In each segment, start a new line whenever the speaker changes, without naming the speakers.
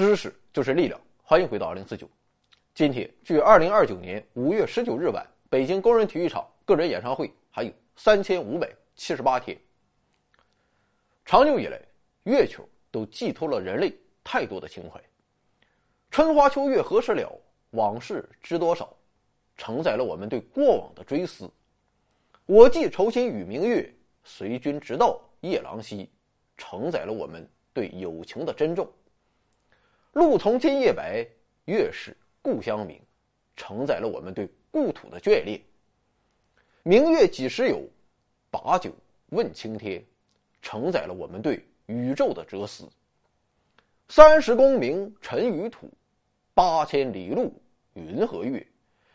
知识就是力量，欢迎回到二零四九。今天距二零二九年五月十九日晚，北京工人体育场个人演唱会还有三千五百七十八天。长久以来，月球都寄托了人类太多的情怀。春花秋月何时了？往事知多少？承载了我们对过往的追思。我寄愁心与明月，随君直到夜郎西。承载了我们对友情的珍重。路从今夜白，月是故乡明，承载了我们对故土的眷恋。明月几时有？把酒问青天，承载了我们对宇宙的哲思。三十功名尘与土，八千里路云和月，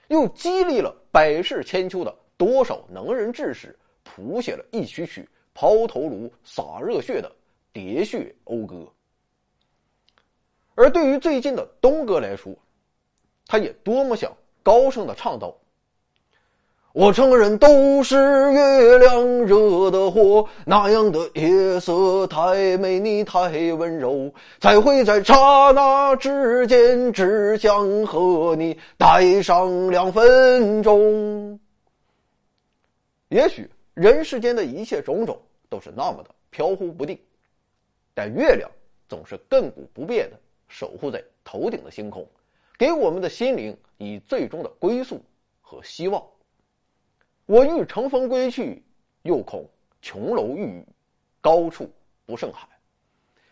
又激励了百世千秋的多少能人志士，谱写了一曲曲。抛头颅、洒热血的喋血讴歌，而对于最近的东哥来说，他也多么想高声的唱道：“我承认都是月亮惹的祸，那样的夜色太美，你太温柔，才会在刹那之间只想和你待上两分钟。”也许。人世间的一切种种都是那么的飘忽不定，但月亮总是亘古不变的守护在头顶的星空，给我们的心灵以最终的归宿和希望。我欲乘风归去，又恐琼楼玉宇，高处不胜寒。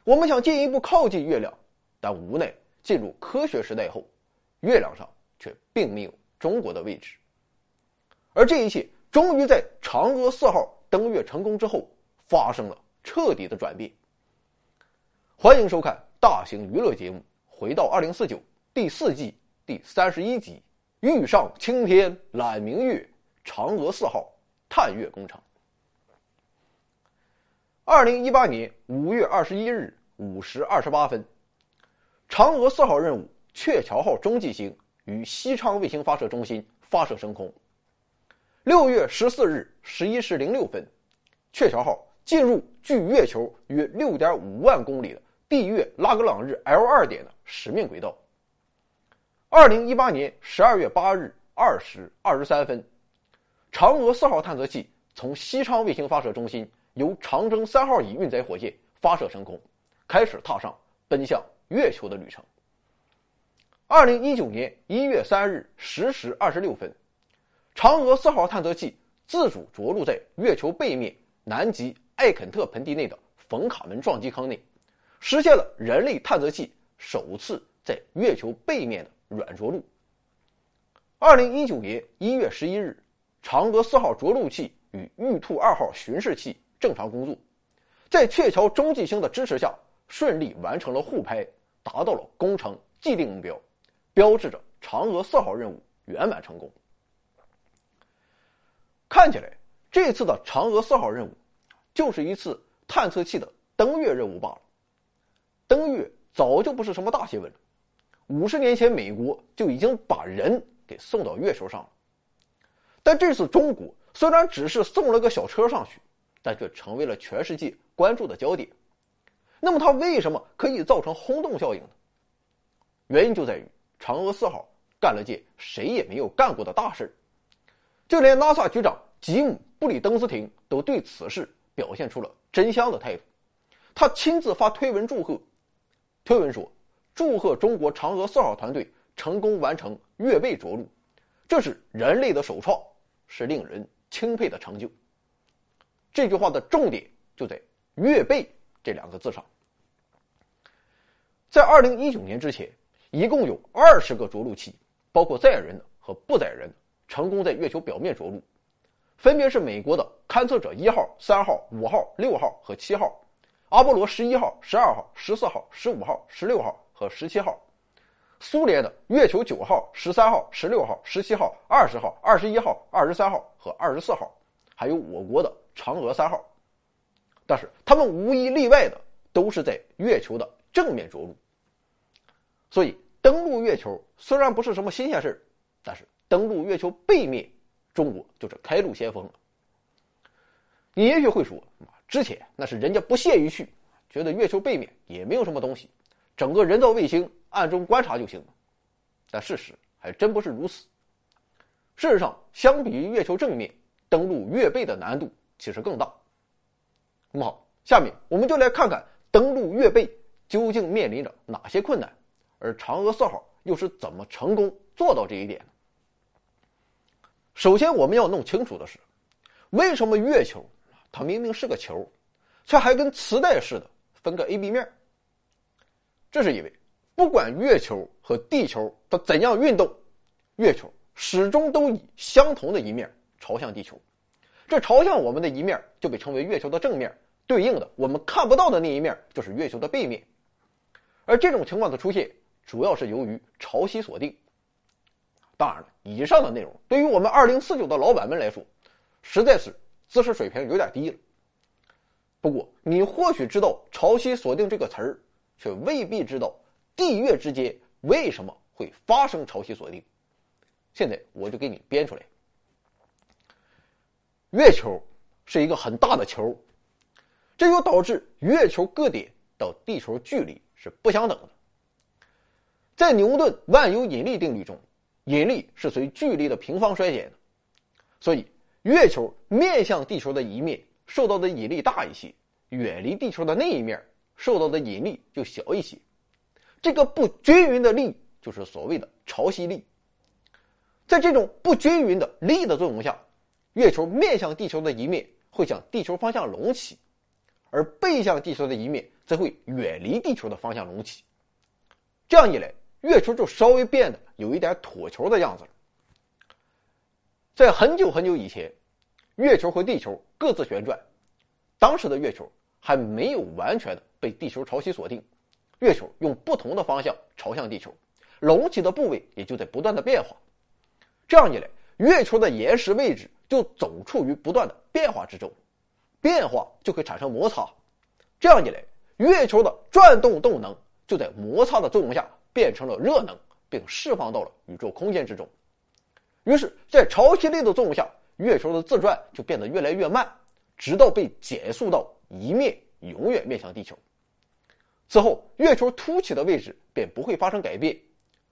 我们想进一步靠近月亮，但无奈进入科学时代后，月亮上却并没有中国的位置，而这一切。终于在嫦娥四号登月成功之后，发生了彻底的转变。欢迎收看大型娱乐节目《回到二零四九》第四季第三十一集《欲上青天揽明月》，嫦娥四号探月工程。二零一八年五月二十一日五时二十八分，嫦娥四号任务鹊桥号中继星与西昌卫星发射中心发射升空。六月十四日十一时零六分，鹊桥号进入距月球约六点五万公里的地月拉格朗日 L 二点的使命轨道。二零一八年十二月八日二时二十三分，嫦娥四号探测器从西昌卫星发射中心由长征三号乙运载火箭发射升空，开始踏上奔向月球的旅程。二零一九年一月三日十时二十六分。嫦娥四号探测器自主着陆在月球背面南极艾肯特盆地内的冯卡门撞击坑内，实现了人类探测器首次在月球背面的软着陆。二零一九年一月十一日，嫦娥四号着陆器与玉兔二号巡视器正常工作，在鹊桥中继星的支持下，顺利完成了互拍，达到了工程既定目标，标志着嫦娥四号任务圆满成功。看起来，这次的嫦娥四号任务，就是一次探测器的登月任务罢了。登月早就不是什么大新闻了，五十年前美国就已经把人给送到月球上了。但这次中国虽然只是送了个小车上去，但却成为了全世界关注的焦点。那么它为什么可以造成轰动效应呢？原因就在于嫦娥四号干了件谁也没有干过的大事。就连 NASA 局长吉姆·布里登斯廷都对此事表现出了真香的态度，他亲自发推文祝贺，推文说：“祝贺中国嫦娥四号团队成功完成月背着陆，这是人类的首创，是令人钦佩的成就。”这句话的重点就在“月背”这两个字上。在2019年之前，一共有二十个着陆器，包括载人和不载人。成功在月球表面着陆，分别是美国的勘测者一号、三号、五号、六号和七号，阿波罗十一号、十二号、十四号、十五号、十六号和十七号，苏联的月球九号、十三号、十六号、十七号、二十号、二十一号、二十三号和二十四号，还有我国的嫦娥三号。但是他们无一例外的都是在月球的正面着陆。所以登陆月球虽然不是什么新鲜事但是。登陆月球背面，中国就是开路先锋了。你也许会说，之前那是人家不屑于去，觉得月球背面也没有什么东西，整个人造卫星暗中观察就行了。但事实还真不是如此。事实上，相比于月球正面，登陆月背的难度其实更大。那么好，下面我们就来看看登陆月背究竟面临着哪些困难，而嫦娥四号又是怎么成功做到这一点的。首先，我们要弄清楚的是，为什么月球它明明是个球，却还跟磁带似的分个 A、B 面？这是因为，不管月球和地球它怎样运动，月球始终都以相同的一面朝向地球。这朝向我们的一面就被称为月球的正面，对应的我们看不到的那一面就是月球的背面。而这种情况的出现，主要是由于潮汐锁定。当然了，以上的内容对于我们二零四九的老板们来说，实在是知识水平有点低了。不过，你或许知道“潮汐锁定”这个词儿，却未必知道地月之间为什么会发生潮汐锁定。现在我就给你编出来：月球是一个很大的球，这就导致月球各点到地球距离是不相等的。在牛顿万有引力定律中。引力是随距离的平方衰减的，所以月球面向地球的一面受到的引力大一些，远离地球的那一面受到的引力就小一些。这个不均匀的力就是所谓的潮汐力。在这种不均匀的力的作用下，月球面向地球的一面会向地球方向隆起，而背向地球的一面则会远离地球的方向隆起。这样一来。月球就稍微变得有一点椭球的样子了。在很久很久以前，月球和地球各自旋转，当时的月球还没有完全的被地球潮汐锁定，月球用不同的方向朝向地球，隆起的部位也就在不断的变化。这样一来，月球的岩石位置就总处于不断的变化之中，变化就会产生摩擦，这样一来，月球的转动动能就在摩擦的作用下。变成了热能，并释放到了宇宙空间之中。于是，在潮汐力的作用下，月球的自转就变得越来越慢，直到被减速到一面永远面向地球。此后，月球凸起的位置便不会发生改变，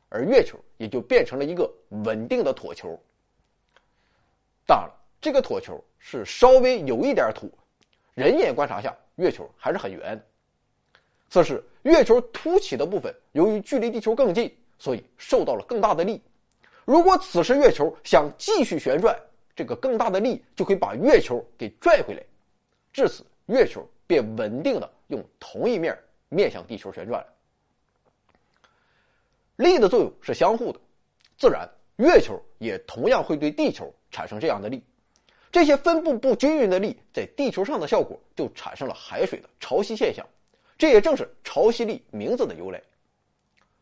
而月球也就变成了一个稳定的椭球。当然了，这个椭球是稍微有一点土，人眼观察下，月球还是很圆的。此时，月球凸起的部分由于距离地球更近，所以受到了更大的力。如果此时月球想继续旋转，这个更大的力就可以把月球给拽回来。至此，月球便稳定的用同一面面向地球旋转了。力的作用是相互的，自然月球也同样会对地球产生这样的力。这些分布不均匀的力在地球上的效果，就产生了海水的潮汐现象。这也正是潮汐力名字的由来。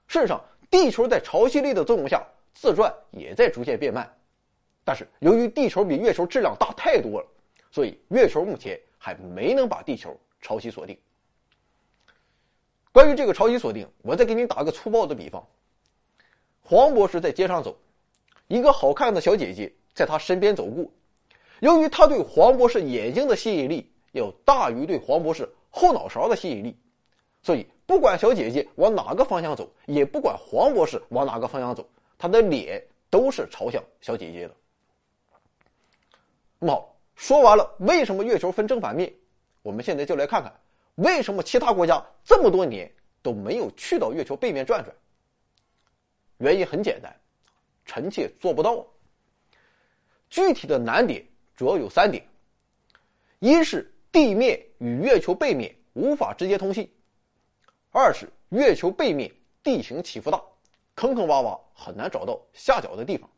事实上，地球在潮汐力的作用下自转也在逐渐变慢，但是由于地球比月球质量大太多了，所以月球目前还没能把地球潮汐锁定。关于这个潮汐锁定，我再给你打个粗暴的比方：黄博士在街上走，一个好看的小姐姐在他身边走过，由于他对黄博士眼睛的吸引力要大于对黄博士后脑勺的吸引力。所以，不管小姐姐往哪个方向走，也不管黄博士往哪个方向走，他的脸都是朝向小姐姐的。那么好，说完了为什么月球分正反面，我们现在就来看看为什么其他国家这么多年都没有去到月球背面转转。原因很简单，臣妾做不到。具体的难点主要有三点：一是地面与月球背面无法直接通信。二是月球背面地形起伏大，坑坑洼洼，很难找到下脚的地方。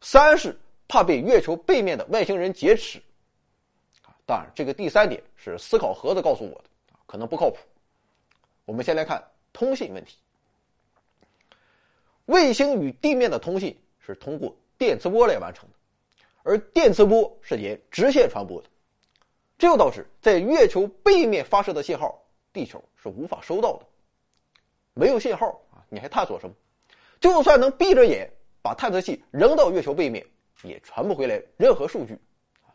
三是怕被月球背面的外星人劫持。啊当然，这个第三点是思考盒子告诉我的，可能不靠谱。我们先来看通信问题。卫星与地面的通信是通过电磁波来完成的，而电磁波是沿直线传播的，这就导致在月球背面发射的信号。地球是无法收到的，没有信号！你还探索什么？就算能闭着眼把探测器扔到月球背面，也传不回来任何数据，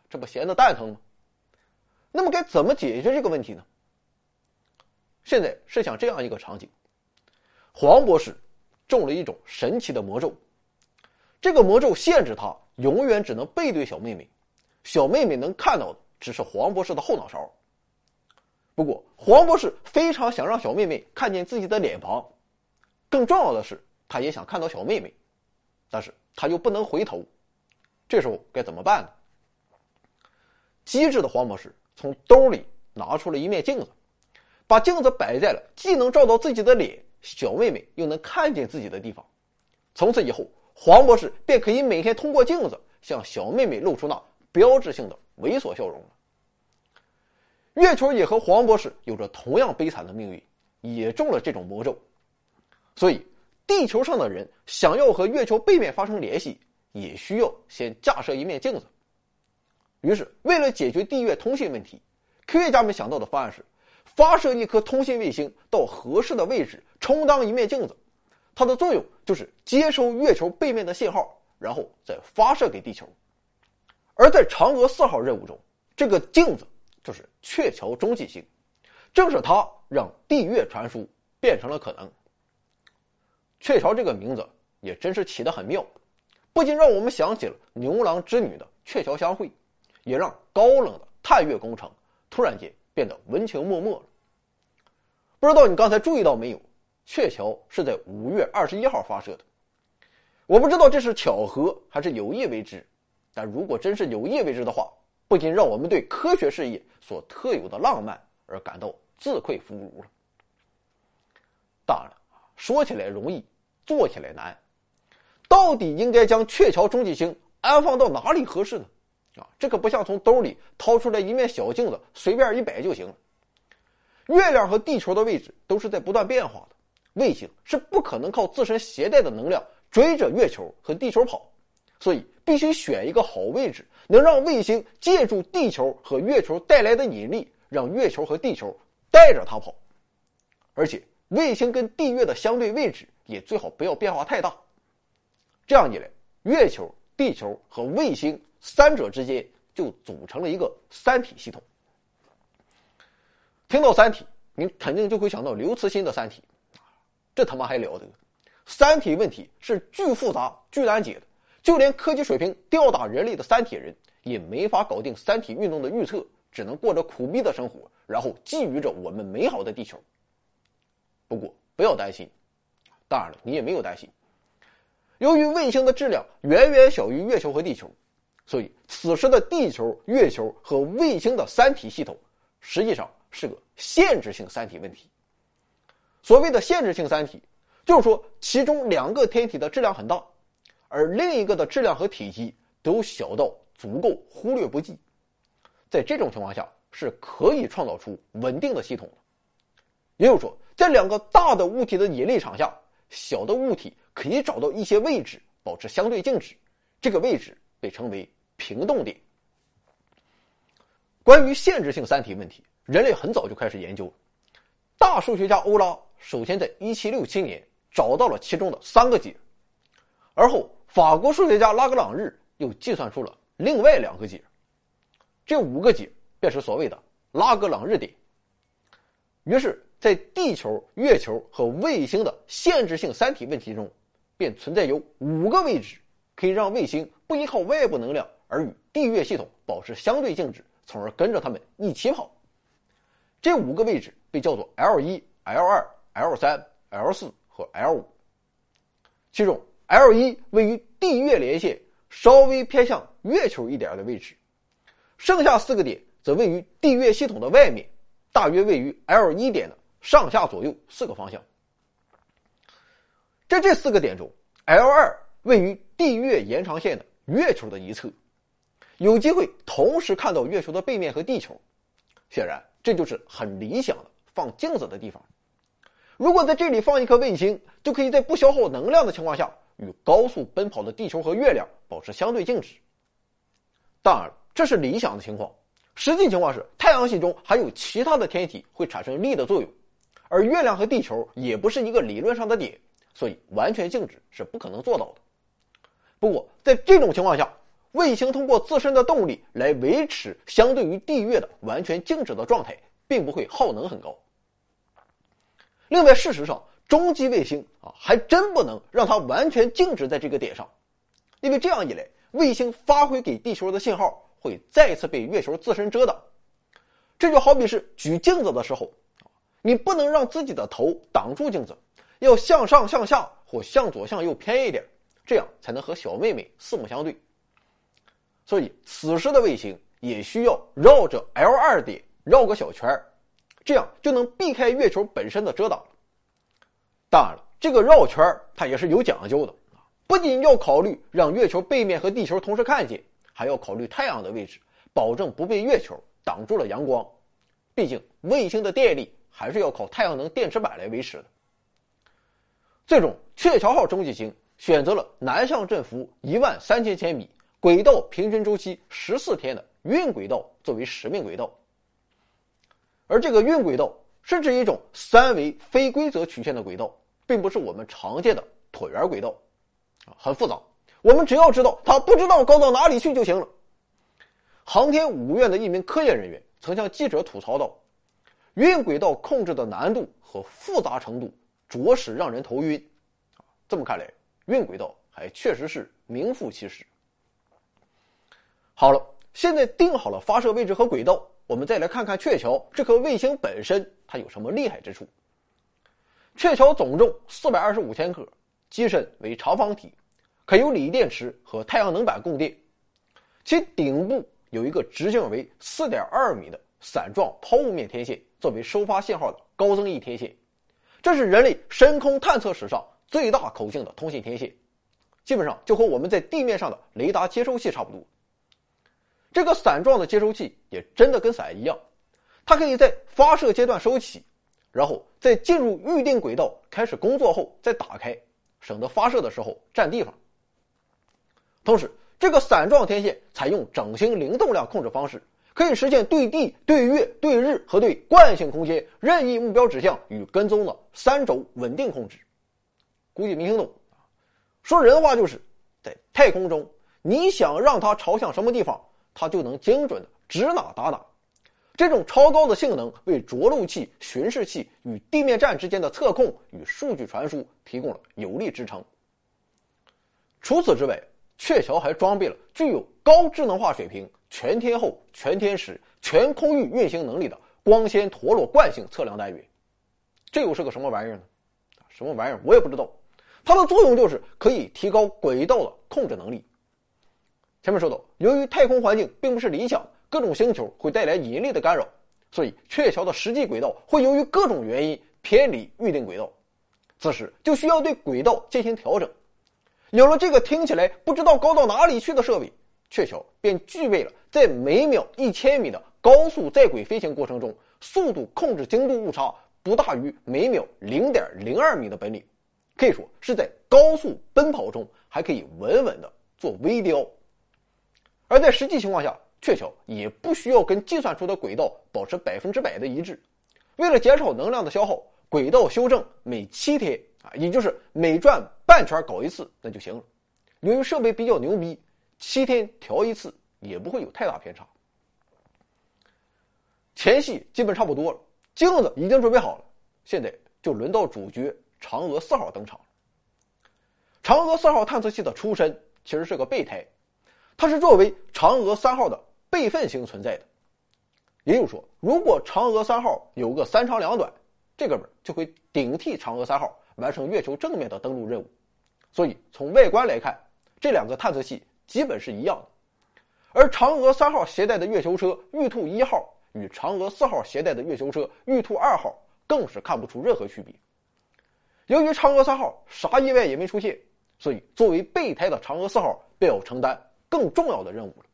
这不闲得蛋疼吗？那么该怎么解决这个问题呢？现在设想这样一个场景：黄博士中了一种神奇的魔咒，这个魔咒限制他永远只能背对小妹妹，小妹妹能看到的只是黄博士的后脑勺。不过，黄博士非常想让小妹妹看见自己的脸庞，更重要的是，他也想看到小妹妹，但是他又不能回头，这时候该怎么办呢？机智的黄博士从兜里拿出了一面镜子。把镜子摆在了既能照到自己的脸，小妹妹又能看见自己的地方。从此以后，黄博士便可以每天通过镜子向小妹妹露出那标志性的猥琐笑容了。月球也和黄博士有着同样悲惨的命运，也中了这种魔咒。所以，地球上的人想要和月球背面发生联系，也需要先架设一面镜子。于是，为了解决地月通信问题，科学家们想到的方案是。发射一颗通信卫星到合适的位置，充当一面镜子，它的作用就是接收月球背面的信号，然后再发射给地球。而在嫦娥四号任务中，这个镜子就是鹊桥中继星，正是它让地月传输变成了可能。鹊桥这个名字也真是起得很妙，不仅让我们想起了牛郎织女的鹊桥相会，也让高冷的探月工程突然间变得温情脉脉了。不知道你刚才注意到没有？鹊桥是在五月二十一号发射的。我不知道这是巧合还是有意为之，但如果真是有意为之的话，不仅让我们对科学事业所特有的浪漫而感到自愧弗如了。当然，说起来容易，做起来难。到底应该将鹊桥中继星安放到哪里合适呢？啊，这可不像从兜里掏出来一面小镜子，随便一摆就行了。月亮和地球的位置都是在不断变化的，卫星是不可能靠自身携带的能量追着月球和地球跑，所以必须选一个好位置，能让卫星借助地球和月球带来的引力，让月球和地球带着它跑。而且，卫星跟地月的相对位置也最好不要变化太大。这样一来，月球、地球和卫星三者之间就组成了一个三体系统。听到《三体》，你肯定就会想到刘慈欣的《三体》，这他妈还了得！三体问题是巨复杂、巨难解的，就连科技水平吊打人类的三体人也没法搞定三体运动的预测，只能过着苦逼的生活，然后觊觎着我们美好的地球。不过不要担心，当然了，你也没有担心。由于卫星的质量远远小于月球和地球，所以此时的地球、月球和卫星的三体系统，实际上。是个限制性三体问题。所谓的限制性三体，就是说其中两个天体的质量很大，而另一个的质量和体积都小到足够忽略不计。在这种情况下，是可以创造出稳定的系统的。也就是说，在两个大的物体的引力场下，小的物体可以找到一些位置保持相对静止，这个位置被称为平动点。关于限制性三体问题。人类很早就开始研究，大数学家欧拉首先在1767年找到了其中的三个解，而后法国数学家拉格朗日又计算出了另外两个解，这五个解便是所谓的拉格朗日点。于是，在地球、月球和卫星的限制性三体问题中，便存在有五个位置可以让卫星不依靠外部能量而与地月系统保持相对静止，从而跟着它们一起跑。这五个位置被叫做 L 一、L 二、L 三、L 四和 L 五。其中，L 一位于地月连线稍微偏向月球一点的位置，剩下四个点则位于地月系统的外面，大约位于 L 一点的上下左右四个方向。在这四个点中，L 二位于地月延长线的月球的一侧，有机会同时看到月球的背面和地球。显然。这就是很理想的放镜子的地方。如果在这里放一颗卫星，就可以在不消耗能量的情况下，与高速奔跑的地球和月亮保持相对静止。当然，这是理想的情况。实际情况是，太阳系中还有其他的天体会产生力的作用，而月亮和地球也不是一个理论上的点，所以完全静止是不可能做到的。不过，在这种情况下，卫星通过自身的动力来维持相对于地月的完全静止的状态，并不会耗能很高。另外，事实上，中继卫星啊，还真不能让它完全静止在这个点上，因为这样一来，卫星发回给地球的信号会再次被月球自身遮挡。这就好比是举镜子的时候，你不能让自己的头挡住镜子，要向上、向下或向左、向右偏一点，这样才能和小妹妹四目相对。所以，此时的卫星也需要绕着 L 二点绕个小圈，这样就能避开月球本身的遮挡。当然了，这个绕圈它也是有讲究的不仅要考虑让月球背面和地球同时看见，还要考虑太阳的位置，保证不被月球挡住了阳光。毕竟，卫星的电力还是要靠太阳能电池板来维持的。最终，鹊桥号中继星选择了南向振幅一万三千千米。轨道平均周期十四天的运轨道作为使命轨道，而这个运轨道是指一种三维非规则曲线的轨道，并不是我们常见的椭圆轨道，啊，很复杂。我们只要知道它不知道高到哪里去就行了。航天五院的一名科研人员曾向记者吐槽道：“运轨道控制的难度和复杂程度着实让人头晕。”，这么看来，运轨道还确实是名副其实。好了，现在定好了发射位置和轨道，我们再来看看鹊桥这颗卫星本身它有什么厉害之处。鹊桥总重四百二十五千克，机身为长方体，可由锂电池和太阳能板供电。其顶部有一个直径为四点二米的伞状抛物面天线，作为收发信号的高增益天线。这是人类深空探测史上最大口径的通信天线，基本上就和我们在地面上的雷达接收器差不多。这个伞状的接收器也真的跟伞一样，它可以在发射阶段收起，然后在进入预定轨道开始工作后再打开，省得发射的时候占地方。同时，这个伞状天线采用整星零动量控制方式，可以实现对地、对月、对日和对惯性空间任意目标指向与跟踪的三轴稳定控制。估计没听懂，说人话就是在太空中，你想让它朝向什么地方？它就能精准的指哪打哪，这种超高的性能为着陆器、巡视器与地面站之间的测控与数据传输提供了有力支撑。除此之外，鹊桥还装备了具有高智能化水平、全天候、全天时、全空域运行能力的光纤陀螺惯性测量单元。这又是个什么玩意儿呢？什么玩意儿我也不知道。它的作用就是可以提高轨道的控制能力。前面说到，由于太空环境并不是理想，各种星球会带来引力的干扰，所以鹊桥的实际轨道会由于各种原因偏离预定轨道，此时就需要对轨道进行调整。有了这个听起来不知道高到哪里去的设备，鹊桥便具备了在每秒一千米的高速在轨飞行过程中，速度控制精度误差不大于每秒零点零二米的本领，可以说是在高速奔跑中还可以稳稳的做微雕。而在实际情况下，鹊桥也不需要跟计算出的轨道保持百分之百的一致。为了减少能量的消耗，轨道修正每七天啊，也就是每转半圈搞一次，那就行了。由于设备比较牛逼，七天调一次也不会有太大偏差。前戏基本差不多了，镜子已经准备好了，现在就轮到主角嫦娥四号登场。嫦娥四号探测器的出身其实是个备胎。它是作为嫦娥三号的备份型存在的，也就是说，如果嫦娥三号有个三长两短，这哥们就会顶替嫦娥三号完成月球正面的登陆任务。所以从外观来看，这两个探测器基本是一样的。而嫦娥三号携带的月球车玉兔一号与嫦娥四号携带的月球车玉兔二号更是看不出任何区别。由于嫦娥三号啥意外也没出现，所以作为备胎的嫦娥四号便要承担。更重要的任务了。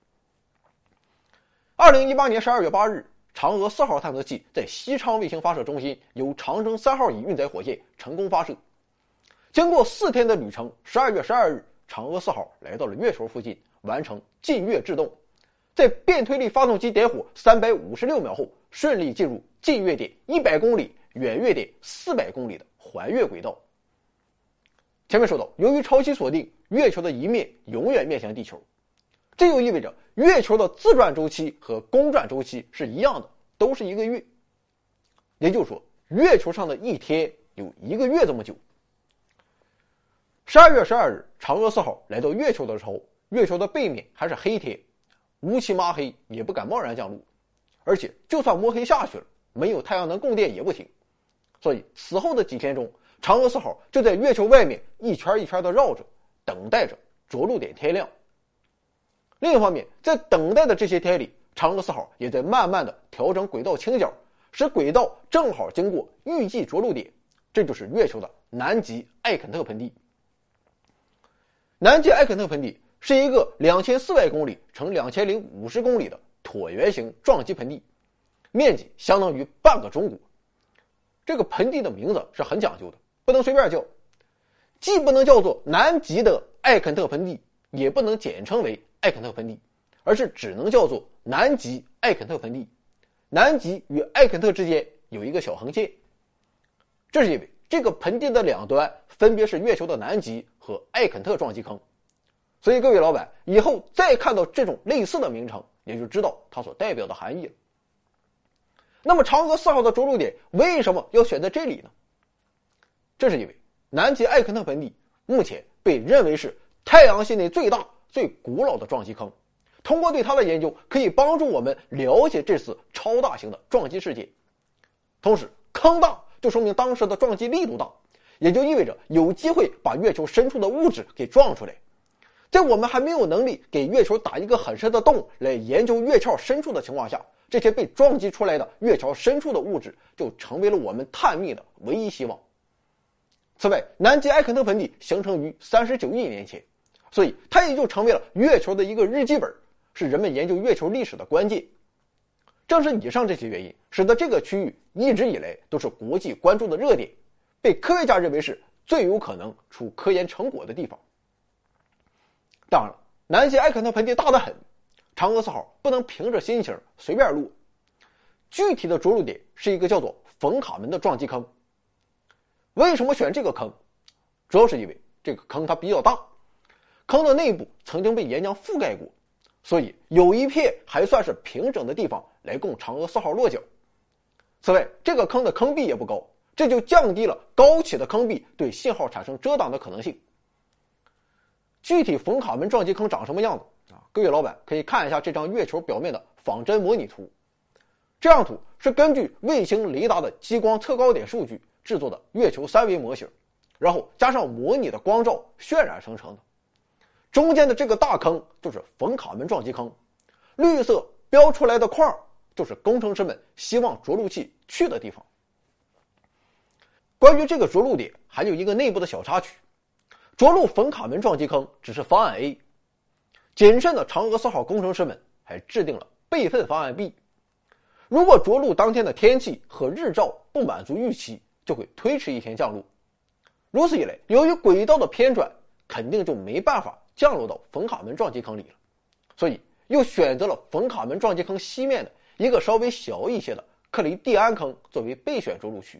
二零一八年十二月八日，嫦娥四号探测器在西昌卫星发射中心由长征三号乙运载火箭成功发射。经过四天的旅程，十二月十二日，嫦娥四号来到了月球附近，完成近月制动，在变推力发动机点火三百五十六秒后，顺利进入近月点一百公里、远月点四百公里的环月轨道。前面说到，由于潮汐锁定，月球的一面永远面向地球。这就意味着月球的自转周期和公转周期是一样的，都是一个月。也就是说，月球上的一天有一个月这么久。十二月十二日，嫦娥四号来到月球的时候，月球的背面还是黑天，乌漆麻黑，也不敢贸然降落。而且，就算摸黑下去了，没有太阳能供电也不行。所以，此后的几天中，嫦娥四号就在月球外面一圈一圈的绕着，等待着着陆点天亮。另一方面，在等待的这些天里，嫦娥四号也在慢慢的调整轨道倾角，使轨道正好经过预计着陆点，这就是月球的南极艾肯特盆地。南极艾肯特盆地是一个两千四百公里乘两千零五十公里的椭圆形撞击盆地，面积相当于半个中国。这个盆地的名字是很讲究的，不能随便叫，既不能叫做南极的艾肯特盆地，也不能简称为艾肯特盆地，而是只能叫做南极艾肯特盆地。南极与艾肯特之间有一个小横线，这是因为这个盆地的两端分别是月球的南极和艾肯特撞击坑，所以各位老板以后再看到这种类似的名称，也就知道它所代表的含义了。那么，嫦娥四号的着陆点为什么要选在这里呢？这是因为南极艾肯特盆地目前被认为是太阳系内最大、最古老的撞击坑。通过对它的研究，可以帮助我们了解这次超大型的撞击事件。同时，坑大就说明当时的撞击力度大，也就意味着有机会把月球深处的物质给撞出来。在我们还没有能力给月球打一个很深的洞来研究月壳深处的情况下，这些被撞击出来的月球深处的物质就成为了我们探秘的唯一希望。此外，南极艾肯特盆地形成于三十九亿年前，所以它也就成为了月球的一个日记本。是人们研究月球历史的关键。正是以上这些原因，使得这个区域一直以来都是国际关注的热点，被科学家认为是最有可能出科研成果的地方。当然了，南极艾肯特盆地大得很，嫦娥四号不能凭着心情随便落。具体的着陆点是一个叫做冯卡门的撞击坑。为什么选这个坑？主要是因为这个坑它比较大，坑的内部曾经被岩浆覆盖过。所以有一片还算是平整的地方来供嫦娥四号落脚。此外，这个坑的坑壁也不高，这就降低了高起的坑壁对信号产生遮挡的可能性。具体冯卡门撞击坑长什么样子啊？各位老板可以看一下这张月球表面的仿真模拟图。这张图是根据卫星雷达的激光测高点数据制作的月球三维模型，然后加上模拟的光照渲染生成的。中间的这个大坑就是冯卡门撞击坑，绿色标出来的框就是工程师们希望着陆器去的地方。关于这个着陆点，还有一个内部的小插曲：着陆冯卡门撞击坑只是方案 A，谨慎的嫦娥四号工程师们还制定了备份方案 B。如果着陆当天的天气和日照不满足预期，就会推迟一天降落。如此一来，由于轨道的偏转，肯定就没办法。降落到冯卡门撞击坑里了，所以又选择了冯卡门撞击坑西面的一个稍微小一些的克雷蒂安坑作为备选着陆区。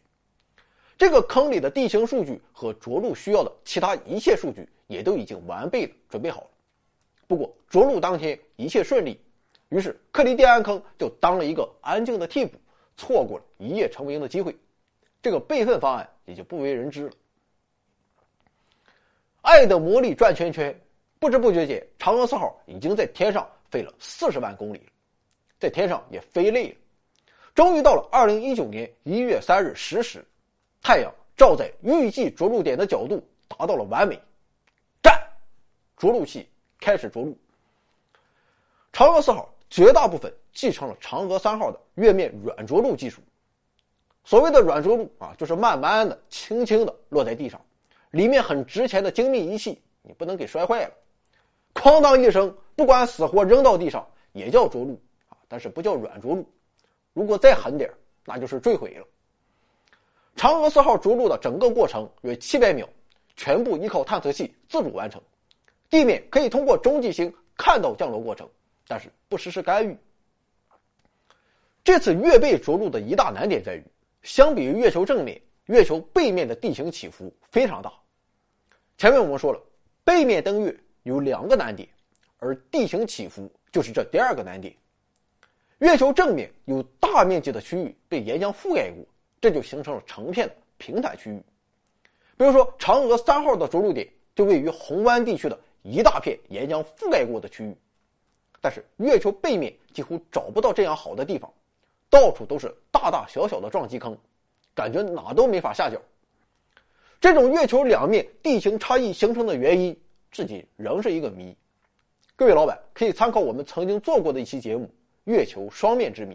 这个坑里的地形数据和着陆需要的其他一切数据也都已经完备的准备好了。不过着陆当天一切顺利，于是克里蒂安坑就当了一个安静的替补，错过了一夜成名的机会。这个备份方案也就不为人知了。爱的魔力转圈圈。不知不觉间，嫦娥四号已经在天上飞了四十万公里了，在天上也飞累了。终于到了二零一九年一月三日十时，太阳照在预计着陆点的角度达到了完美。站，着陆器开始着陆。嫦娥四号绝大部分继承了嫦娥三号的月面软着陆技术。所谓的软着陆啊，就是慢慢的、轻轻的落在地上，里面很值钱的精密仪器你不能给摔坏了。哐当一声，不管死活扔到地上也叫着陆啊，但是不叫软着陆。如果再狠点那就是坠毁了。嫦娥四号着陆的整个过程约七百秒，全部依靠探测器自主完成。地面可以通过中继星看到降落过程，但是不实施干预。这次月背着陆的一大难点在于，相比于月球正面，月球背面的地形起伏非常大。前面我们说了，背面登月。有两个难点，而地形起伏就是这第二个难点。月球正面有大面积的区域被岩浆覆盖过，这就形成了成片的平坦区域。比如说，嫦娥三号的着陆点就位于红湾地区的一大片岩浆覆盖过的区域，但是月球背面几乎找不到这样好的地方，到处都是大大小小的撞击坑，感觉哪都没法下脚。这种月球两面地形差异形成的原因，至今仍是一个谜。各位老板可以参考我们曾经做过的一期节目《月球双面之谜》。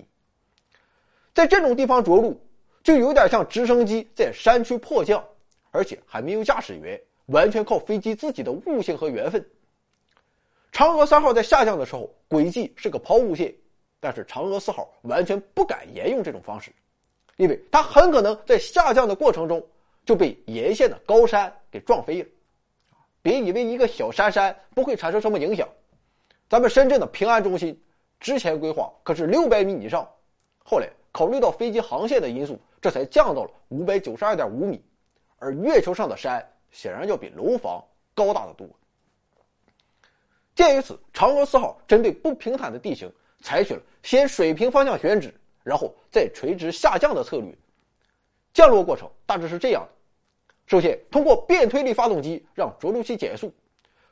在这种地方着陆，就有点像直升机在山区迫降，而且还没有驾驶员，完全靠飞机自己的悟性和缘分。嫦娥三号在下降的时候，轨迹是个抛物线，但是嫦娥四号完全不敢沿用这种方式，因为它很可能在下降的过程中就被沿线的高山给撞飞了。别以为一个小山山不会产生什么影响。咱们深圳的平安中心之前规划可是六百米以上，后来考虑到飞机航线的因素，这才降到了五百九十二点五米。而月球上的山显然要比楼房高大的多。鉴于此，嫦娥四号针对不平坦的地形，采取了先水平方向选址，然后再垂直下降的策略。降落过程大致是这样的：首先，通过变推力发动机让着陆器减速。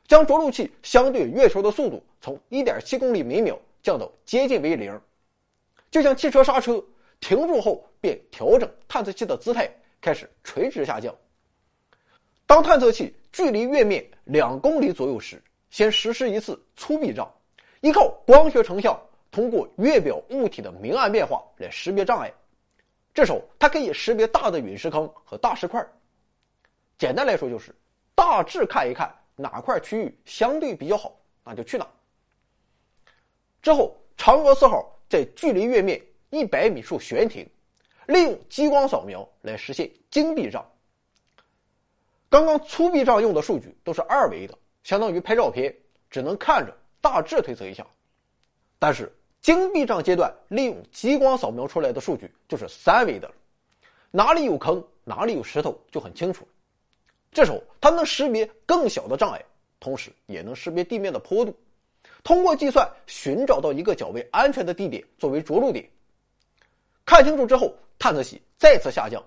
将着陆器相对月球的速度从1.7公里每秒降到接近为零，就像汽车刹车停住后便调整探测器的姿态，开始垂直下降。当探测器距离月面两公里左右时，先实施一次粗避障，依靠光学成像通过月表物体的明暗变化来识别障碍。这时候它可以识别大的陨石坑和大石块。简单来说就是大致看一看。哪块区域相对比较好，那就去哪。之后，嫦娥四号在距离月面一百米处悬停，利用激光扫描来实现精避障。刚刚粗避障用的数据都是二维的，相当于拍照片，只能看着大致推测一下。但是精避障阶段利用激光扫描出来的数据就是三维的了，哪里有坑，哪里有石头就很清楚。这时候，它能识别更小的障碍，同时也能识别地面的坡度，通过计算寻找到一个较为安全的地点作为着陆点。看清楚之后，探测器再次下降，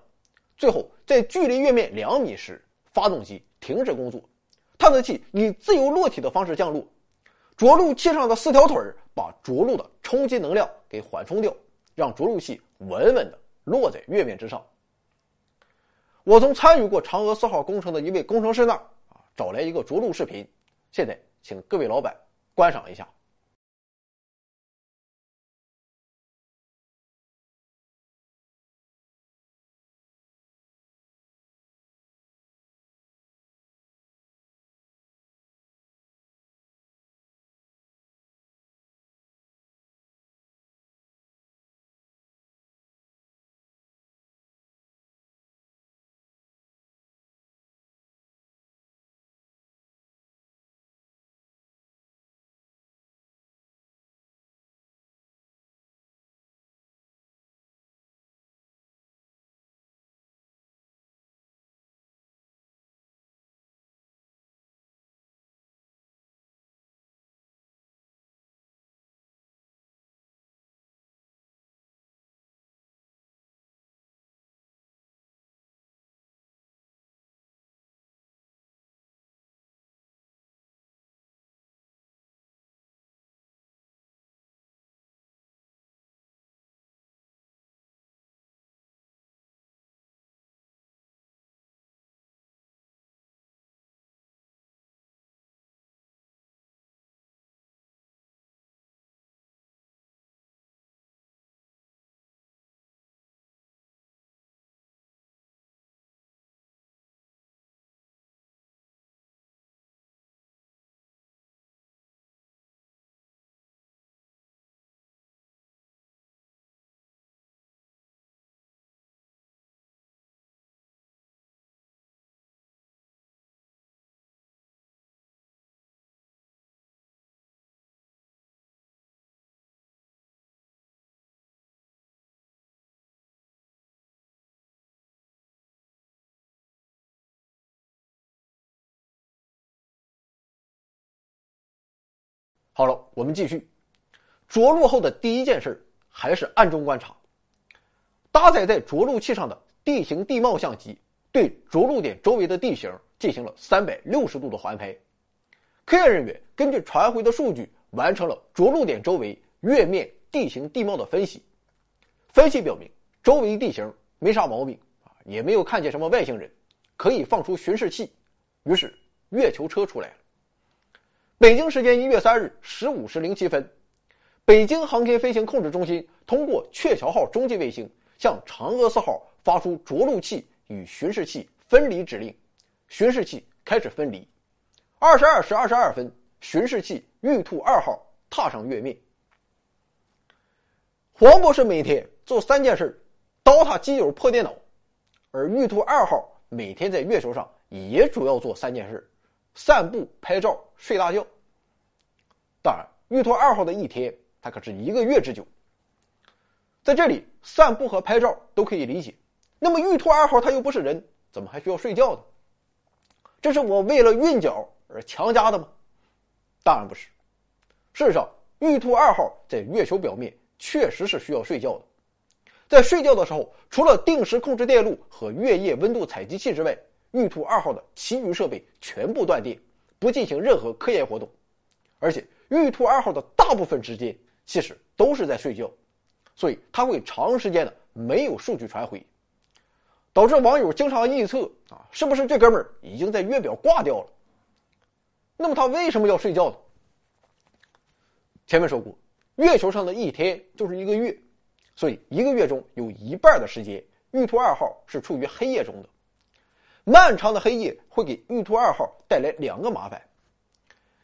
最后在距离月面两米时，发动机停止工作，探测器以自由落体的方式降落，着陆器上的四条腿把着陆的冲击能量给缓冲掉，让着陆器稳稳的落在月面之上。我从参与过嫦娥四号工程的一位工程师那儿啊找来一个着陆视频，现在请各位老板观赏一下。好了，我们继续。着陆后的第一件事还是暗中观察。搭载在着陆器上的地形地貌相机对着陆点周围的地形进行了三百六十度的环拍。科研人员根据传回的数据，完成了着陆点周围月面地形地貌的分析。分析表明，周围地形没啥毛病啊，也没有看见什么外星人，可以放出巡视器。于是，月球车出来了。北京时间一月三日十五时零七分，北京航天飞行控制中心通过鹊桥号中继卫星向嫦娥四号发出着陆器与巡视器分离指令，巡视器开始分离。二十二时二十二分，巡视器玉兔二号踏上月面。黄博士每天做三件事：倒他基友破电脑，而玉兔二号每天在月球上也主要做三件事：散步、拍照、睡大觉。当然，玉兔二号的一天，它可是一个月之久。在这里，散步和拍照都可以理解。那么，玉兔二号它又不是人，怎么还需要睡觉呢？这是我为了韵脚。而强加的吗？当然不是。事实上，玉兔二号在月球表面确实是需要睡觉的。在睡觉的时候，除了定时控制电路和月夜温度采集器之外，玉兔二号的其余设备全部断电，不进行任何科研活动。而且，玉兔二号的大部分时间其实都是在睡觉，所以它会长时间的没有数据传回，导致网友经常臆测啊，是不是这哥们儿已经在月表挂掉了？那么他为什么要睡觉呢？前面说过，月球上的一天就是一个月，所以一个月中有一半的时间，玉兔二号是处于黑夜中的。漫长的黑夜会给玉兔二号带来两个麻烦：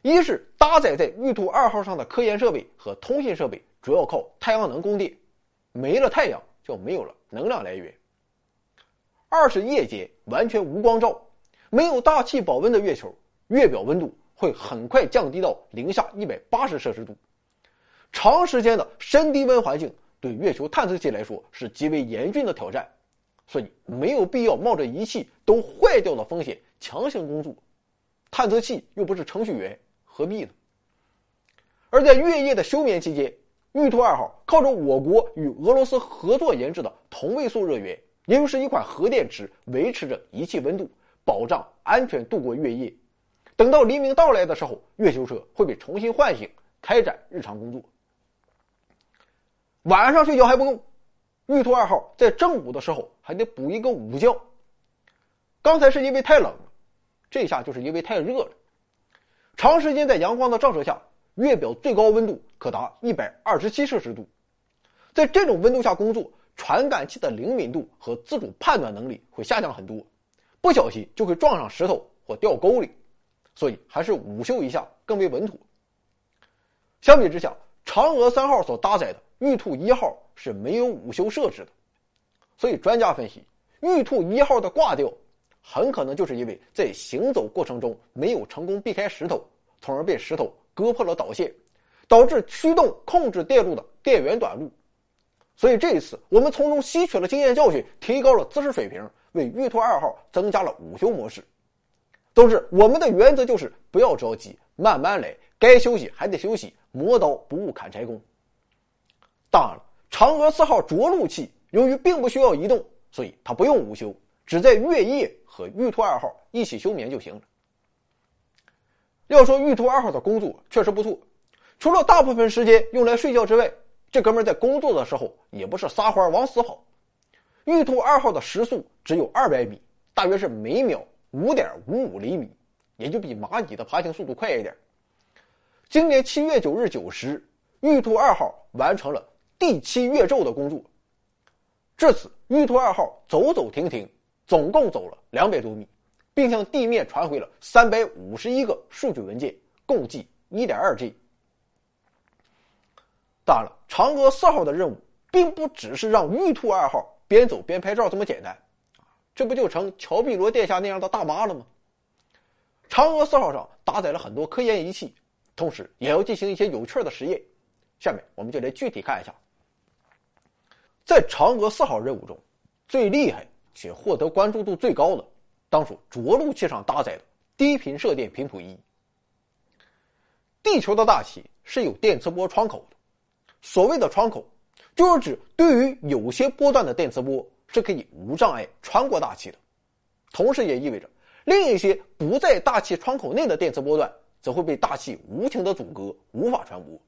一是搭载在玉兔二号上的科研设备和通信设备主要靠太阳能供电，没了太阳就没有了能量来源；二是夜间完全无光照，没有大气保温的月球，月表温度。会很快降低到零下一百八十摄氏度，长时间的深低温环境对月球探测器来说是极为严峻的挑战，所以没有必要冒着仪器都坏掉的风险强行工作。探测器又不是程序员，何必呢？而在月夜的休眠期间，玉兔二号靠着我国与俄罗斯合作研制的同位素热源，也就是一款核电池，维持着仪器温度，保障安全度过月夜。等到黎明到来的时候，月球车会被重新唤醒，开展日常工作。晚上睡觉还不够，玉兔二号在正午的时候还得补一个午觉。刚才是因为太冷了，这下就是因为太热了。长时间在阳光的照射下，月表最高温度可达一百二十七摄氏度。在这种温度下工作，传感器的灵敏度和自主判断能力会下降很多，不小心就会撞上石头或掉沟里。所以还是午休一下更为稳妥。相比之下，嫦娥三号所搭载的玉兔一号是没有午休设置的，所以专家分析，玉兔一号的挂掉，很可能就是因为在行走过程中没有成功避开石头，从而被石头割破了导线，导致驱动控制电路的电源短路。所以这一次我们从中吸取了经验教训，提高了姿势水平，为玉兔二号增加了午休模式。总之，我们的原则就是不要着急，慢慢来，该休息还得休息，磨刀不误砍柴工。当然了，嫦娥四号着陆器由于并不需要移动，所以它不用午休，只在月夜和玉兔二号一起休眠就行了。要说玉兔二号的工作确实不错，除了大部分时间用来睡觉之外，这哥们在工作的时候也不是撒欢往死跑。玉兔二号的时速只有二百米，大约是每秒。五点五五厘米，也就比蚂蚁的爬行速度快一点。今年七月九日九时，玉兔二号完成了第七月昼的工作。至此，玉兔二号走走停停，总共走了两百多米，并向地面传回了三百五十一个数据文件，共计一点二 G。当然了，嫦娥四号的任务并不只是让玉兔二号边走边拍照这么简单。这不就成乔碧罗殿下那样的大妈了吗？嫦娥四号上搭载了很多科研仪器，同时也要进行一些有趣的实验。下面我们就来具体看一下。在嫦娥四号任务中，最厉害且获得关注度最高的，当属着陆器上搭载的低频射电频谱仪。地球的大气是有电磁波窗口的，所谓的窗口，就是指对于有些波段的电磁波。是可以无障碍穿过大气的，同时也意味着另一些不在大气窗口内的电磁波段则会被大气无情的阻隔，无法传播。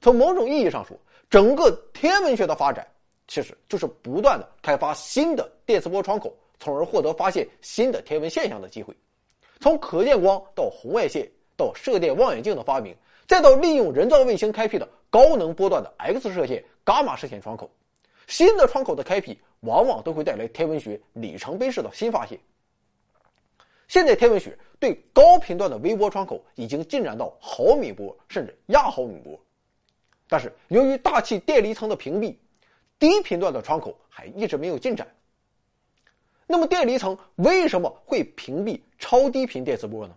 从某种意义上说，整个天文学的发展其实就是不断的开发新的电磁波窗口，从而获得发现新的天文现象的机会。从可见光到红外线，到射电望远镜的发明，再到利用人造卫星开辟的高能波段的 X 射线、伽马射线窗口，新的窗口的开辟往往都会带来天文学里程碑式的新发现。现在天文学对高频段的微波窗口已经进展到毫米波甚至亚毫米波，但是由于大气电离层的屏蔽，低频段的窗口还一直没有进展。那么电离层为什么会屏蔽超低频电磁波呢？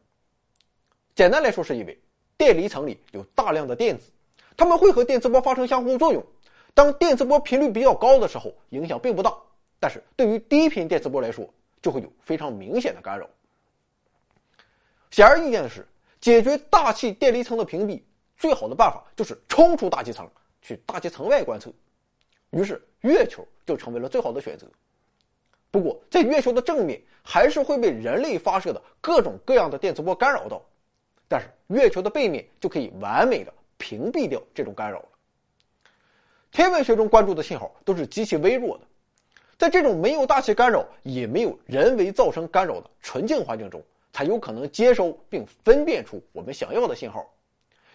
简单来说，是因为电离层里有大量的电子，它们会和电磁波发生相互作用。当电磁波频率比较高的时候，影响并不大；但是对于低频电磁波来说，就会有非常明显的干扰。显而易见的是，解决大气电离层的屏蔽，最好的办法就是冲出大气层，去大气层外观测。于是，月球就成为了最好的选择。不过，在月球的正面还是会被人类发射的各种各样的电磁波干扰到，但是月球的背面就可以完美的屏蔽掉这种干扰了。天文学中关注的信号都是极其微弱的，在这种没有大气干扰也没有人为造成干扰的纯净环境中，才有可能接收并分辨出我们想要的信号。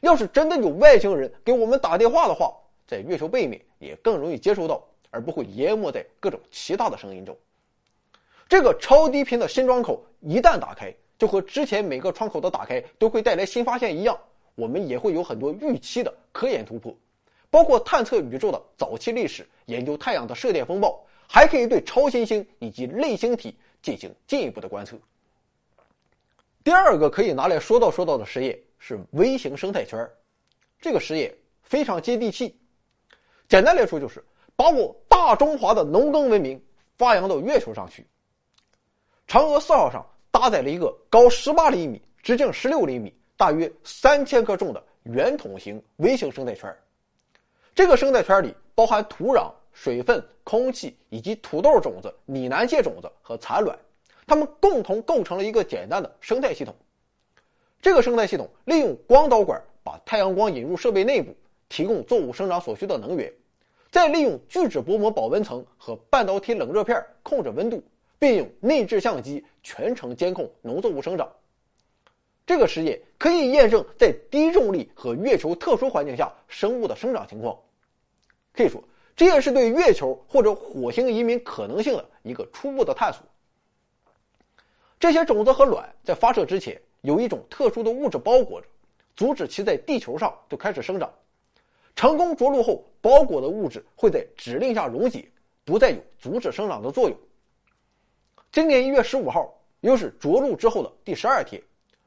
要是真的有外星人给我们打电话的话，在月球背面也更容易接收到，而不会淹没在各种其他的声音中。这个超低频的新窗口一旦打开，就和之前每个窗口的打开都会带来新发现一样，我们也会有很多预期的科研突破，包括探测宇宙的早期历史、研究太阳的射电风暴，还可以对超新星以及类星体进行进一步的观测。第二个可以拿来说道说道的实验是微型生态圈这个实验非常接地气，简单来说就是把我大中华的农耕文明发扬到月球上去。嫦娥四号上搭载了一个高十八厘米、直径十六厘米、大约三千克重的圆筒形微型生态圈。这个生态圈里包含土壤、水分、空气以及土豆种子、拟南芥种子和蚕卵，它们共同构成了一个简单的生态系统。这个生态系统利用光导管把太阳光引入设备内部，提供作物生长所需的能源，再利用聚酯薄膜保温层和半导体冷热片控制温度。并用内置相机全程监控农作物生长。这个实验可以验证在低重力和月球特殊环境下生物的生长情况。可以说，这也是对月球或者火星移民可能性的一个初步的探索。这些种子和卵在发射之前有一种特殊的物质包裹着，阻止其在地球上就开始生长。成功着陆后，包裹的物质会在指令下溶解，不再有阻止生长的作用。今年一月十五号，又是着陆之后的第十二天，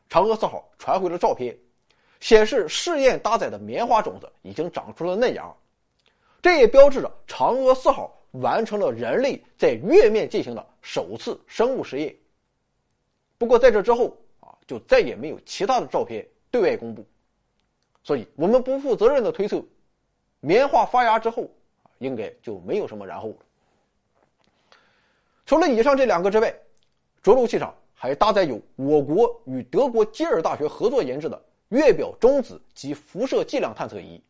嫦娥四号传回了照片，显示试验搭载的棉花种子已经长出了嫩芽，这也标志着嫦娥四号完成了人类在月面进行的首次生物实验。不过在这之后啊，就再也没有其他的照片对外公布，所以我们不负责任的推测，棉花发芽之后应该就没有什么然后了。除了以上这两个之外，着陆器上还搭载有我国与德国基尔大学合作研制的月表中子及辐射剂量探测仪，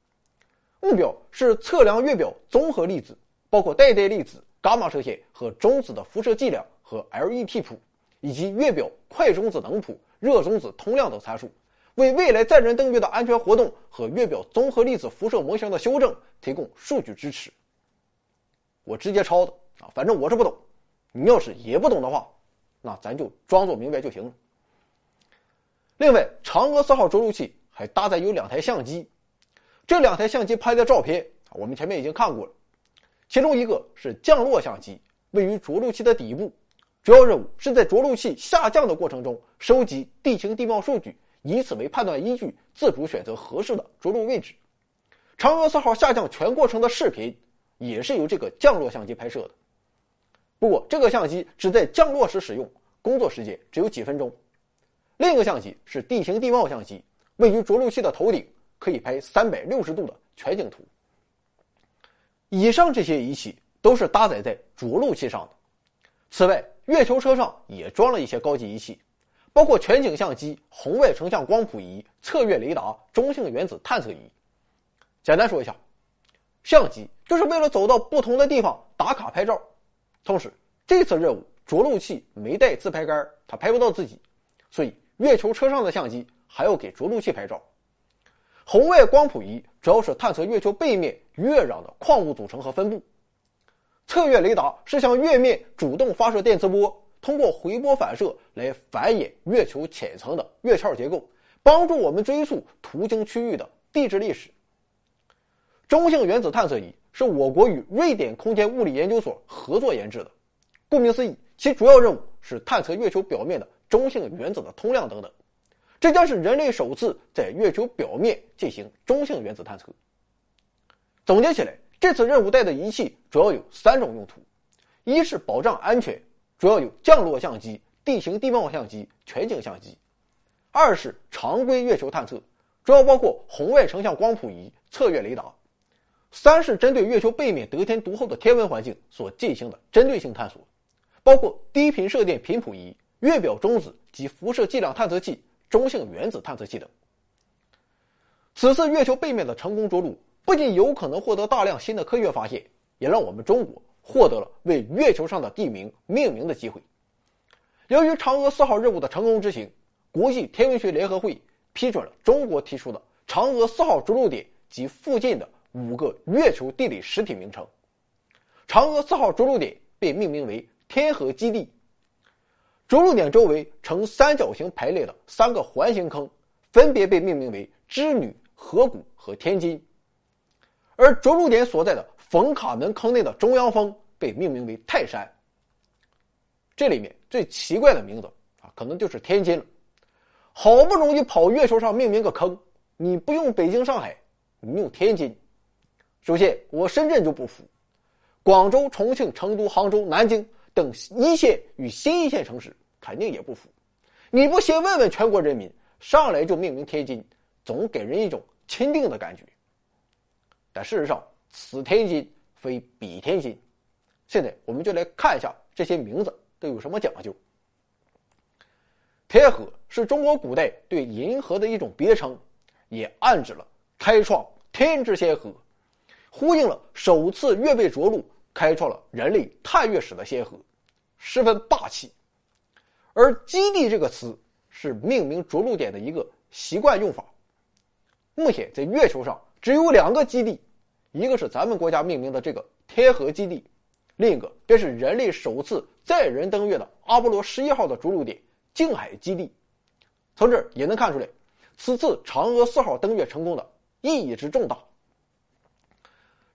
目标是测量月表综合粒子，包括带电粒子、伽马射线和中子的辐射剂量和 LET 谱，以及月表快中子能谱、热中子通量等参数，为未来载人登月的安全活动和月表综合粒子辐射模型的修正提供数据支持。我直接抄的啊，反正我是不懂。你要是也不懂的话，那咱就装作明白就行了。另外，嫦娥四号着陆器还搭载有两台相机，这两台相机拍的照片我们前面已经看过了。其中一个是降落相机，位于着陆器的底部，主要任务是在着陆器下降的过程中收集地形地貌数据，以此为判断依据，自主选择合适的着陆位置。嫦娥四号下降全过程的视频也是由这个降落相机拍摄的。不过，这个相机只在降落时使用，工作时间只有几分钟。另一个相机是地形地貌相机，位于着陆器的头顶，可以拍三百六十度的全景图。以上这些仪器都是搭载在着陆器上的。此外，月球车上也装了一些高级仪器，包括全景相机、红外成像光谱仪、测月雷达、中性原子探测仪。简单说一下，相机就是为了走到不同的地方打卡拍照。同时，这次任务着陆器没带自拍杆，它拍不到自己，所以月球车上的相机还要给着陆器拍照。红外光谱仪主要是探测月球背面月壤的矿物组成和分布。测月雷达是向月面主动发射电磁波，通过回波反射来繁衍月球浅层的月壳结构，帮助我们追溯途经区域的地质历史。中性原子探测仪是我国与瑞典空间物理研究所合作研制的，顾名思义，其主要任务是探测月球表面的中性原子的通量等等。这将是人类首次在月球表面进行中性原子探测。总结起来。这次任务带的仪器主要有三种用途：一是保障安全，主要有降落相机、地形地貌相机、全景相机；二是常规月球探测，主要包括红外成像光谱仪、测月雷达；三是针对月球背面得天独厚的天文环境所进行的针对性探索，包括低频射电频谱仪、月表中子及辐射剂量探测器、中性原子探测器等。此次月球背面的成功着陆。不仅有可能获得大量新的科学发现，也让我们中国获得了为月球上的地名命名的机会。由于嫦娥四号任务的成功执行，国际天文学联合会批准了中国提出的嫦娥四号着陆点及附近的五个月球地理实体名称。嫦娥四号着陆点被命名为天河基地。着陆点周围呈三角形排列的三个环形坑，分别被命名为织女、河谷和天津。而着陆点所在的冯卡门坑内的中央峰被命名为泰山。这里面最奇怪的名字啊，可能就是天津了。好不容易跑月球上命名个坑，你不用北京、上海，你用天津。首先，我深圳就不服，广州、重庆、成都、杭州、南京等一线与新一线城市肯定也不服。你不先问问全国人民，上来就命名天津，总给人一种钦定的感觉。但事实上，此天津非彼天津。现在我们就来看一下这些名字都有什么讲究。天河是中国古代对银河的一种别称，也暗指了开创天之先河，呼应了首次月背着陆，开创了人类探月史的先河，十分霸气。而“基地”这个词是命名着陆点的一个习惯用法。目前在月球上只有两个基地。一个是咱们国家命名的这个天河基地，另一个便是人类首次载人登月的阿波罗十一号的着陆点静海基地。从这也能看出来，此次嫦娥四号登月成功的意义之重大。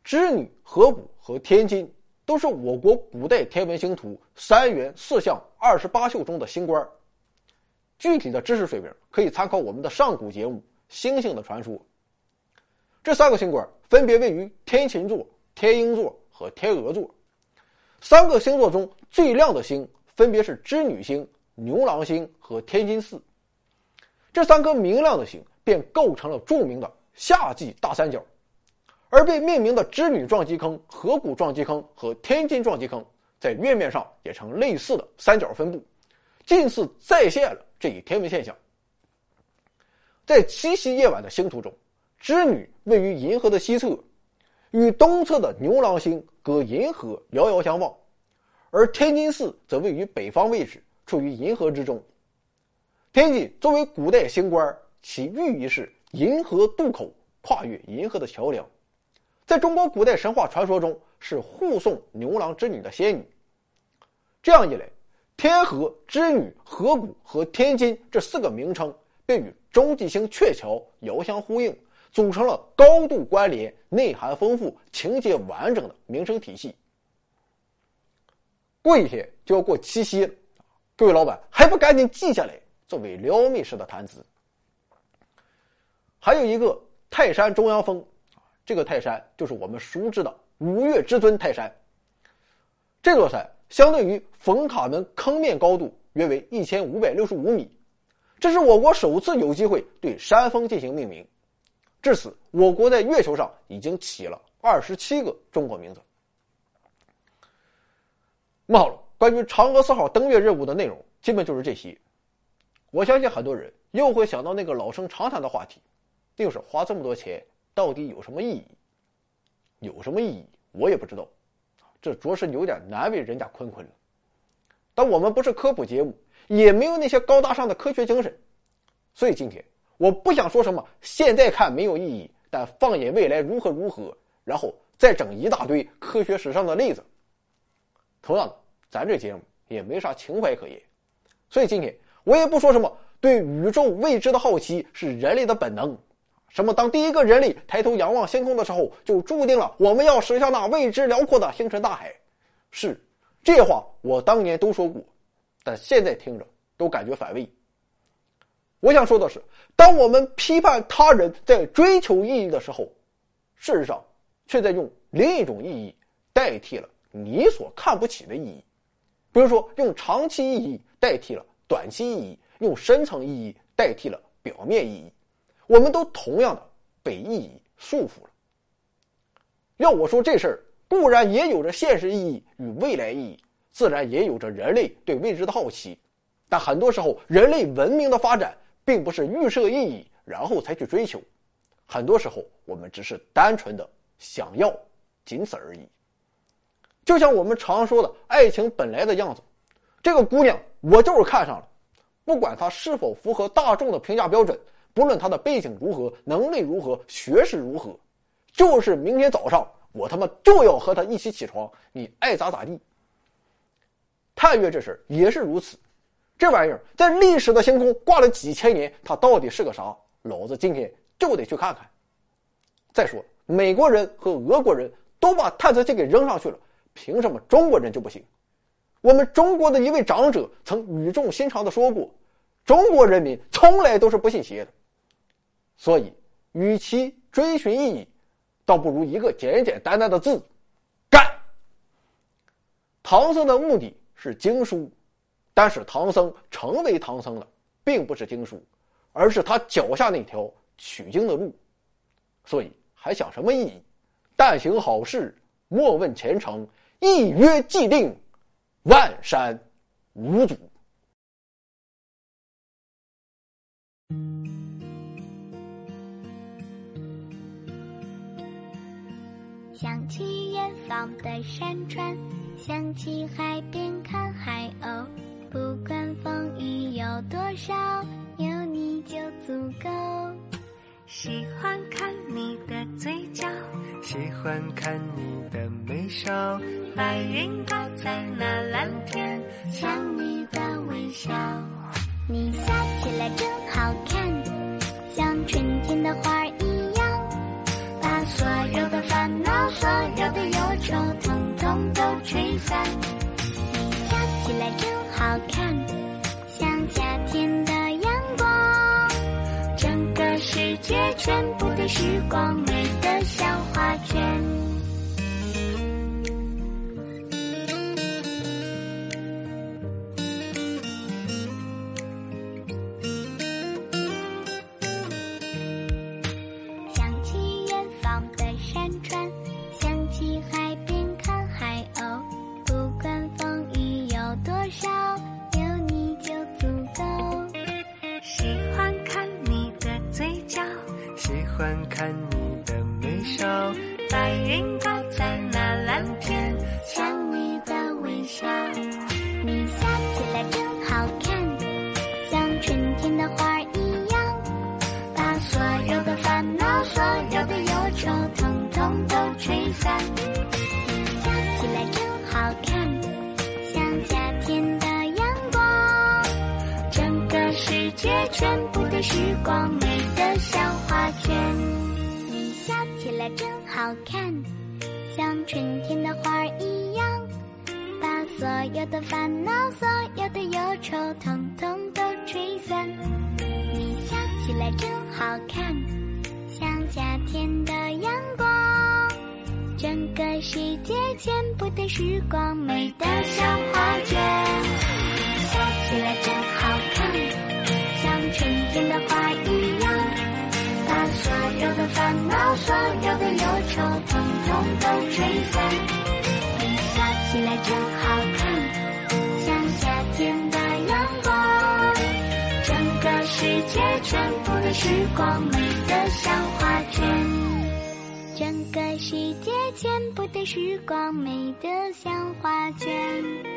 织女、河谷和天津都是我国古代天文星图三元四象二十八宿中的星官。具体的知识水平可以参考我们的上古节目《星星的传说》。这三个星官分别位于天琴座、天鹰座和天鹅座。三个星座中最亮的星分别是织女星、牛郎星和天津四。这三颗明亮的星便构成了著名的夏季大三角。而被命名的织女撞击坑、河谷撞击坑和天津撞击坑，在月面上也呈类似的三角分布，近似再现了这一天文现象。在七夕夜晚的星图中。织女位于银河的西侧，与东侧的牛郎星隔银河遥遥相望，而天津四则位于北方位置，处于银河之中。天津作为古代星官，其寓意是银河渡口，跨越银河的桥梁，在中国古代神话传说中是护送牛郎织女的仙女。这样一来，天河、织女、河谷和天津这四个名称便与中继星鹊桥遥相呼应。组成了高度关联、内涵丰富、情节完整的名声体系。过一天就要过七夕了，各位老板还不赶紧记下来，作为撩妹式的谈资。还有一个泰山中央峰，这个泰山就是我们熟知的五岳之尊泰山。这座山相对于冯卡门坑面高度约为一千五百六十五米，这是我国首次有机会对山峰进行命名。至此，我国在月球上已经起了二十七个中国名字。那么好了，关于嫦娥四号登月任务的内容基本就是这些。我相信很多人又会想到那个老生常谈的话题，就是花这么多钱到底有什么意义？有什么意义？我也不知道。这着实有点难为人家坤坤了。但我们不是科普节目，也没有那些高大上的科学精神，所以今天我不想说什么现在看没有意义，但放眼未来如何如何，然后再整一大堆科学史上的例子。同样的，咱这节目也没啥情怀可言，所以今天我也不说什么对宇宙未知的好奇是人类的本能，什么当第一个人类抬头仰望星空的时候，就注定了我们要驶向那未知辽阔的星辰大海。是，这话我当年都说过，但现在听着都感觉反胃。我想说的是，当我们批判他人在追求意义的时候，事实上却在用另一种意义代替了。你所看不起的意义，比如说用长期意义代替了短期意义，用深层意义代替了表面意义，我们都同样的被意义束缚了。要我说这事儿，固然也有着现实意义与未来意义，自然也有着人类对未知的好奇，但很多时候，人类文明的发展并不是预设意义然后才去追求，很多时候我们只是单纯的想要，仅此而已。就像我们常说的，爱情本来的样子，这个姑娘我就是看上了，不管她是否符合大众的评价标准，不论她的背景如何、能力如何、学识如何，就是明天早上我他妈就要和她一起起床，你爱咋咋地。探月这事也是如此，这玩意儿在历史的星空挂了几千年，它到底是个啥？老子今天就得去看看。再说，美国人和俄国人都把探测器给扔上去了。凭什么中国人就不行？我们中国的一位长者曾语重心长的说过：“中国人民从来都是不信邪的。”所以，与其追寻意义，倒不如一个简简单单的字——干。唐僧的目的是经书，但是唐僧成为唐僧了，并不是经书，而是他脚下那条取经的路。所以，还想什么意义？但行好事，莫问前程。一约既定，万山无阻。
想起远方的山川，想起海边看海鸥。不管风雨有多少，有你就足够。
喜欢看你的嘴角，喜欢看你的眉梢。白云挂在那蓝天，
像你的微笑。你笑起来真好看，像春天的花儿一样，把所有的烦恼、所有的忧愁，统统都吹散。你笑起来真好看，像夏天的阳光，整个世界全部的时光，美得像画卷。好看，像春天的花儿一样，把所有的烦恼、所有的忧愁，统统都吹散。你笑起来真好看，像夏天的阳光，整个世界全部的时光美的时光美得像画卷，整个世界全部的时光美得像画卷。